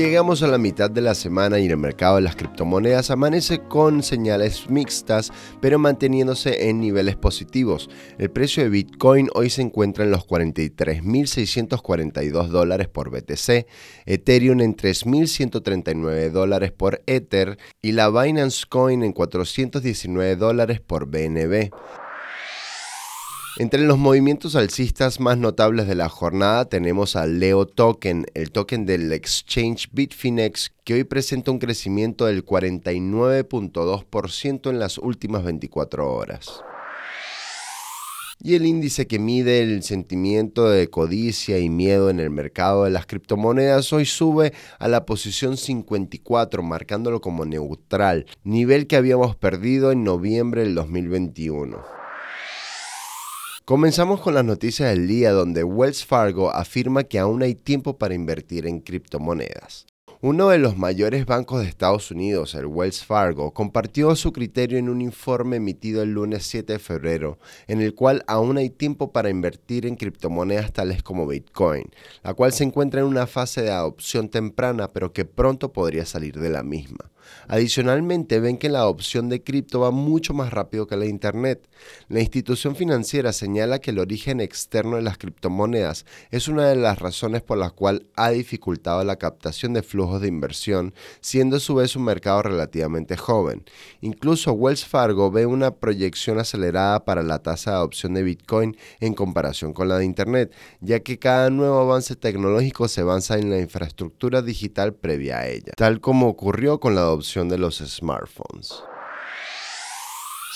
Llegamos a la mitad de la semana y el mercado de las criptomonedas amanece con señales mixtas, pero manteniéndose en niveles positivos. El precio de Bitcoin hoy se encuentra en los 43.642 dólares por BTC, Ethereum en 3.139 dólares por Ether y la Binance Coin en 419 dólares por BNB. Entre los movimientos alcistas más notables de la jornada tenemos al Leo Token, el token del exchange Bitfinex, que hoy presenta un crecimiento del 49.2% en las últimas 24 horas. Y el índice que mide el sentimiento de codicia y miedo en el mercado de las criptomonedas hoy sube a la posición 54, marcándolo como neutral, nivel que habíamos perdido en noviembre del 2021. Comenzamos con las noticias del día donde Wells Fargo afirma que aún hay tiempo para invertir en criptomonedas. Uno de los mayores bancos de Estados Unidos, el Wells Fargo, compartió su criterio en un informe emitido el lunes 7 de febrero, en el cual aún hay tiempo para invertir en criptomonedas tales como Bitcoin, la cual se encuentra en una fase de adopción temprana pero que pronto podría salir de la misma. Adicionalmente, ven que la adopción de cripto va mucho más rápido que la Internet. La institución financiera señala que el origen externo de las criptomonedas es una de las razones por las cuales ha dificultado la captación de flujos de inversión, siendo a su vez un mercado relativamente joven. Incluso Wells Fargo ve una proyección acelerada para la tasa de adopción de Bitcoin en comparación con la de Internet, ya que cada nuevo avance tecnológico se avanza en la infraestructura digital previa a ella, tal como ocurrió con la adopción de los smartphones.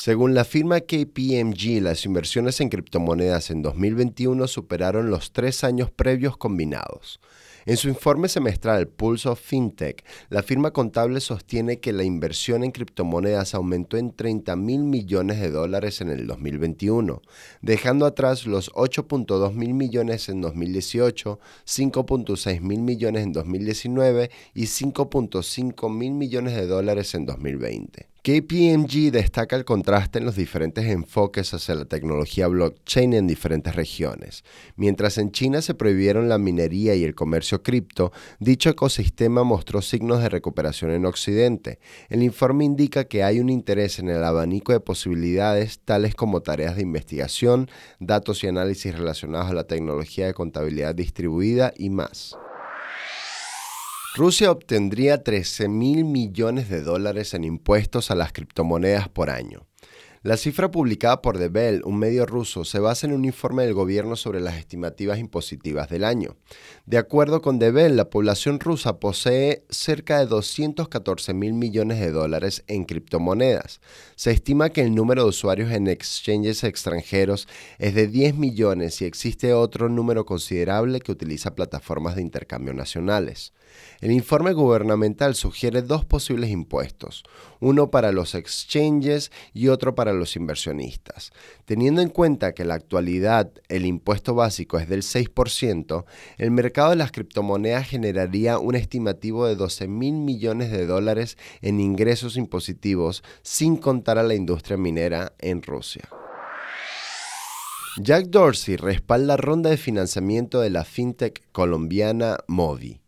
Según la firma KPMG, las inversiones en criptomonedas en 2021 superaron los tres años previos combinados. En su informe semestral Pulse of FinTech, la firma contable sostiene que la inversión en criptomonedas aumentó en 30 mil millones de dólares en el 2021, dejando atrás los 8.2 mil millones en 2018, 5.6 mil millones en 2019 y 5.5 mil millones de dólares en 2020. KPMG destaca el contraste en los diferentes enfoques hacia la tecnología blockchain en diferentes regiones. Mientras en China se prohibieron la minería y el comercio cripto, dicho ecosistema mostró signos de recuperación en Occidente. El informe indica que hay un interés en el abanico de posibilidades tales como tareas de investigación, datos y análisis relacionados a la tecnología de contabilidad distribuida y más. Rusia obtendría 13 mil millones de dólares en impuestos a las criptomonedas por año. La cifra publicada por The un medio ruso, se basa en un informe del gobierno sobre las estimativas impositivas del año. De acuerdo con The la población rusa posee cerca de 214 mil millones de dólares en criptomonedas. Se estima que el número de usuarios en exchanges extranjeros es de 10 millones y existe otro número considerable que utiliza plataformas de intercambio nacionales. El informe gubernamental sugiere dos posibles impuestos, uno para los exchanges y otro para los inversionistas. Teniendo en cuenta que en la actualidad el impuesto básico es del 6%, el mercado de las criptomonedas generaría un estimativo de 12 mil millones de dólares en ingresos impositivos sin contar a la industria minera en Rusia. Jack Dorsey respalda ronda de financiamiento de la fintech colombiana Movi.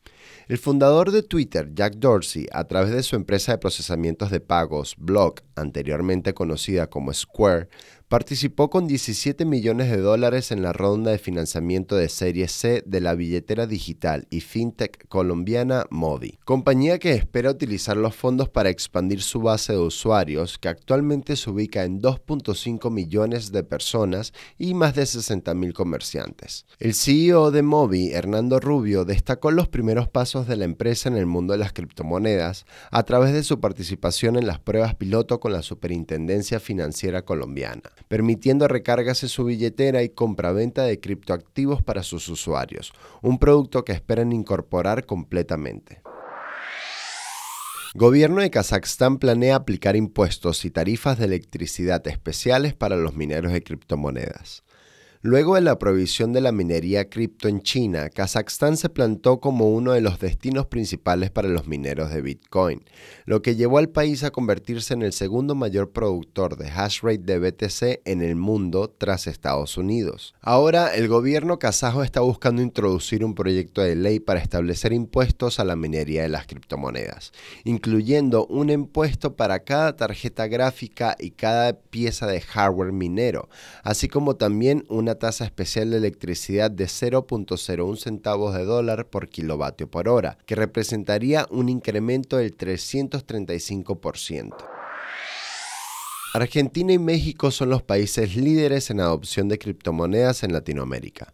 El fundador de Twitter, Jack Dorsey, a través de su empresa de procesamientos de pagos, Block, anteriormente conocida como Square, participó con 17 millones de dólares en la ronda de financiamiento de Serie C de la billetera digital y fintech colombiana Movi, compañía que espera utilizar los fondos para expandir su base de usuarios, que actualmente se ubica en 2.5 millones de personas y más de 60 mil comerciantes. El CEO de Movi, Hernando Rubio, destacó los primeros pasos de la empresa en el mundo de las criptomonedas a través de su participación en las pruebas piloto con la Superintendencia Financiera Colombiana permitiendo recargas su billetera y compraventa de criptoactivos para sus usuarios, un producto que esperan incorporar completamente. Gobierno de Kazajstán planea aplicar impuestos y tarifas de electricidad especiales para los mineros de criptomonedas. Luego de la prohibición de la minería cripto en China, Kazajstán se plantó como uno de los destinos principales para los mineros de Bitcoin, lo que llevó al país a convertirse en el segundo mayor productor de hash rate de BTC en el mundo tras Estados Unidos. Ahora, el gobierno kazajo está buscando introducir un proyecto de ley para establecer impuestos a la minería de las criptomonedas, incluyendo un impuesto para cada tarjeta gráfica y cada pieza de hardware minero, así como también una tasa especial de electricidad de 0.01 centavos de dólar por kilovatio por hora, que representaría un incremento del 335%. Argentina y México son los países líderes en adopción de criptomonedas en Latinoamérica.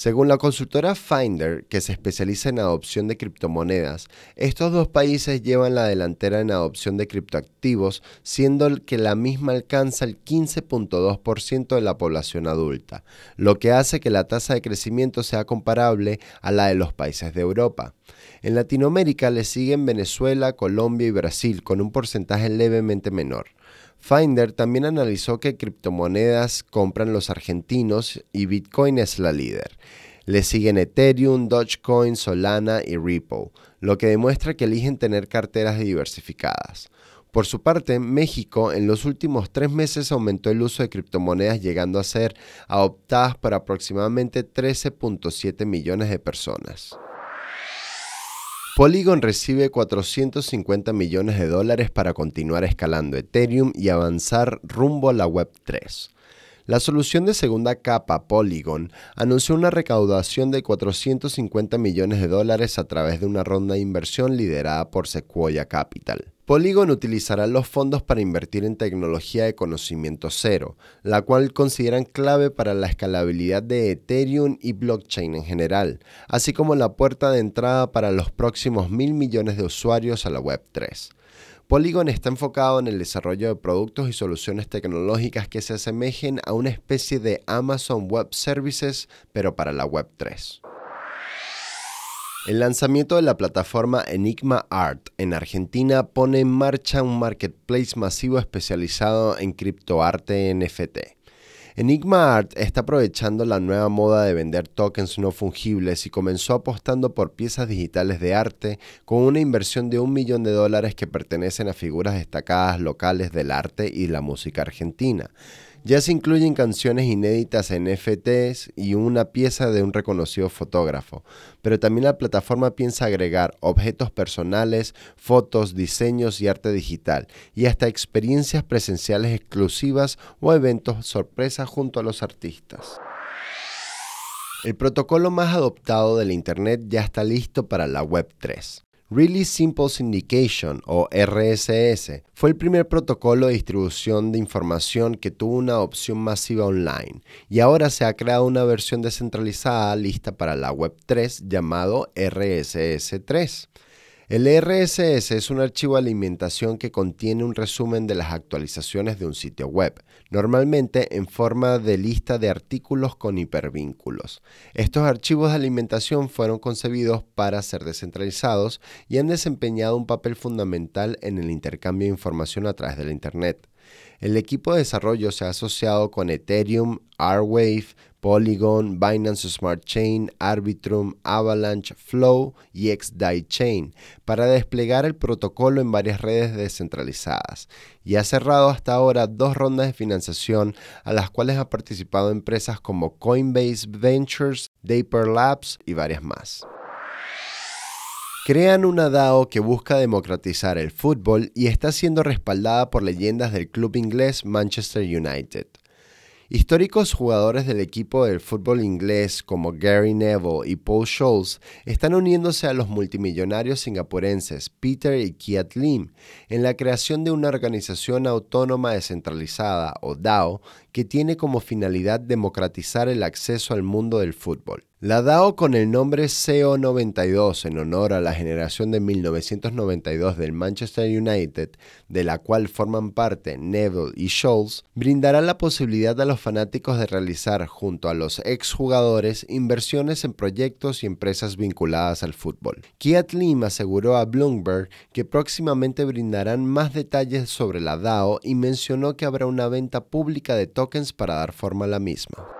Según la consultora Finder, que se especializa en adopción de criptomonedas, estos dos países llevan la delantera en adopción de criptoactivos, siendo que la misma alcanza el 15.2% de la población adulta, lo que hace que la tasa de crecimiento sea comparable a la de los países de Europa. En Latinoamérica le siguen Venezuela, Colombia y Brasil con un porcentaje levemente menor. Finder también analizó que criptomonedas compran los argentinos y Bitcoin es la líder. Le siguen Ethereum, Dogecoin, Solana y Ripple, lo que demuestra que eligen tener carteras diversificadas. Por su parte, México en los últimos tres meses aumentó el uso de criptomonedas llegando a ser adoptadas por aproximadamente 13.7 millones de personas. Polygon recibe 450 millones de dólares para continuar escalando Ethereum y avanzar rumbo a la Web3. La solución de segunda capa Polygon anunció una recaudación de 450 millones de dólares a través de una ronda de inversión liderada por Sequoia Capital. Polygon utilizará los fondos para invertir en tecnología de conocimiento cero, la cual consideran clave para la escalabilidad de Ethereum y blockchain en general, así como la puerta de entrada para los próximos mil millones de usuarios a la Web3. Polygon está enfocado en el desarrollo de productos y soluciones tecnológicas que se asemejen a una especie de Amazon Web Services, pero para la Web3. El lanzamiento de la plataforma Enigma Art en Argentina pone en marcha un marketplace masivo especializado en criptoarte NFT. Enigma Art está aprovechando la nueva moda de vender tokens no fungibles y comenzó apostando por piezas digitales de arte con una inversión de un millón de dólares que pertenecen a figuras destacadas locales del arte y la música argentina. Ya se incluyen canciones inéditas en FTs y una pieza de un reconocido fotógrafo, pero también la plataforma piensa agregar objetos personales, fotos, diseños y arte digital, y hasta experiencias presenciales exclusivas o eventos sorpresa junto a los artistas. El protocolo más adoptado de la Internet ya está listo para la Web 3. Really Simple Syndication o RSS fue el primer protocolo de distribución de información que tuvo una opción masiva online y ahora se ha creado una versión descentralizada lista para la Web 3 llamado RSS 3. El RSS es un archivo de alimentación que contiene un resumen de las actualizaciones de un sitio web, normalmente en forma de lista de artículos con hipervínculos. Estos archivos de alimentación fueron concebidos para ser descentralizados y han desempeñado un papel fundamental en el intercambio de información a través de la Internet. El equipo de desarrollo se ha asociado con Ethereum, R-Wave, Polygon, Binance Smart Chain, Arbitrum, Avalanche, Flow y XDAI Chain para desplegar el protocolo en varias redes descentralizadas y ha cerrado hasta ahora dos rondas de financiación a las cuales ha participado empresas como Coinbase Ventures, Dapper Labs y varias más. Crean una DAO que busca democratizar el fútbol y está siendo respaldada por leyendas del club inglés Manchester United. Históricos jugadores del equipo del fútbol inglés como Gary Neville y Paul Scholes están uniéndose a los multimillonarios singapurenses Peter y Kiat Lim en la creación de una organización autónoma descentralizada o DAO que tiene como finalidad democratizar el acceso al mundo del fútbol. La DAO con el nombre CO92 en honor a la generación de 1992 del Manchester United, de la cual forman parte Neville y Scholes, brindará la posibilidad a los fanáticos de realizar junto a los exjugadores inversiones en proyectos y empresas vinculadas al fútbol. Kiat Lim aseguró a Bloomberg que próximamente brindarán más detalles sobre la DAO y mencionó que habrá una venta pública de tokens para dar forma a la misma.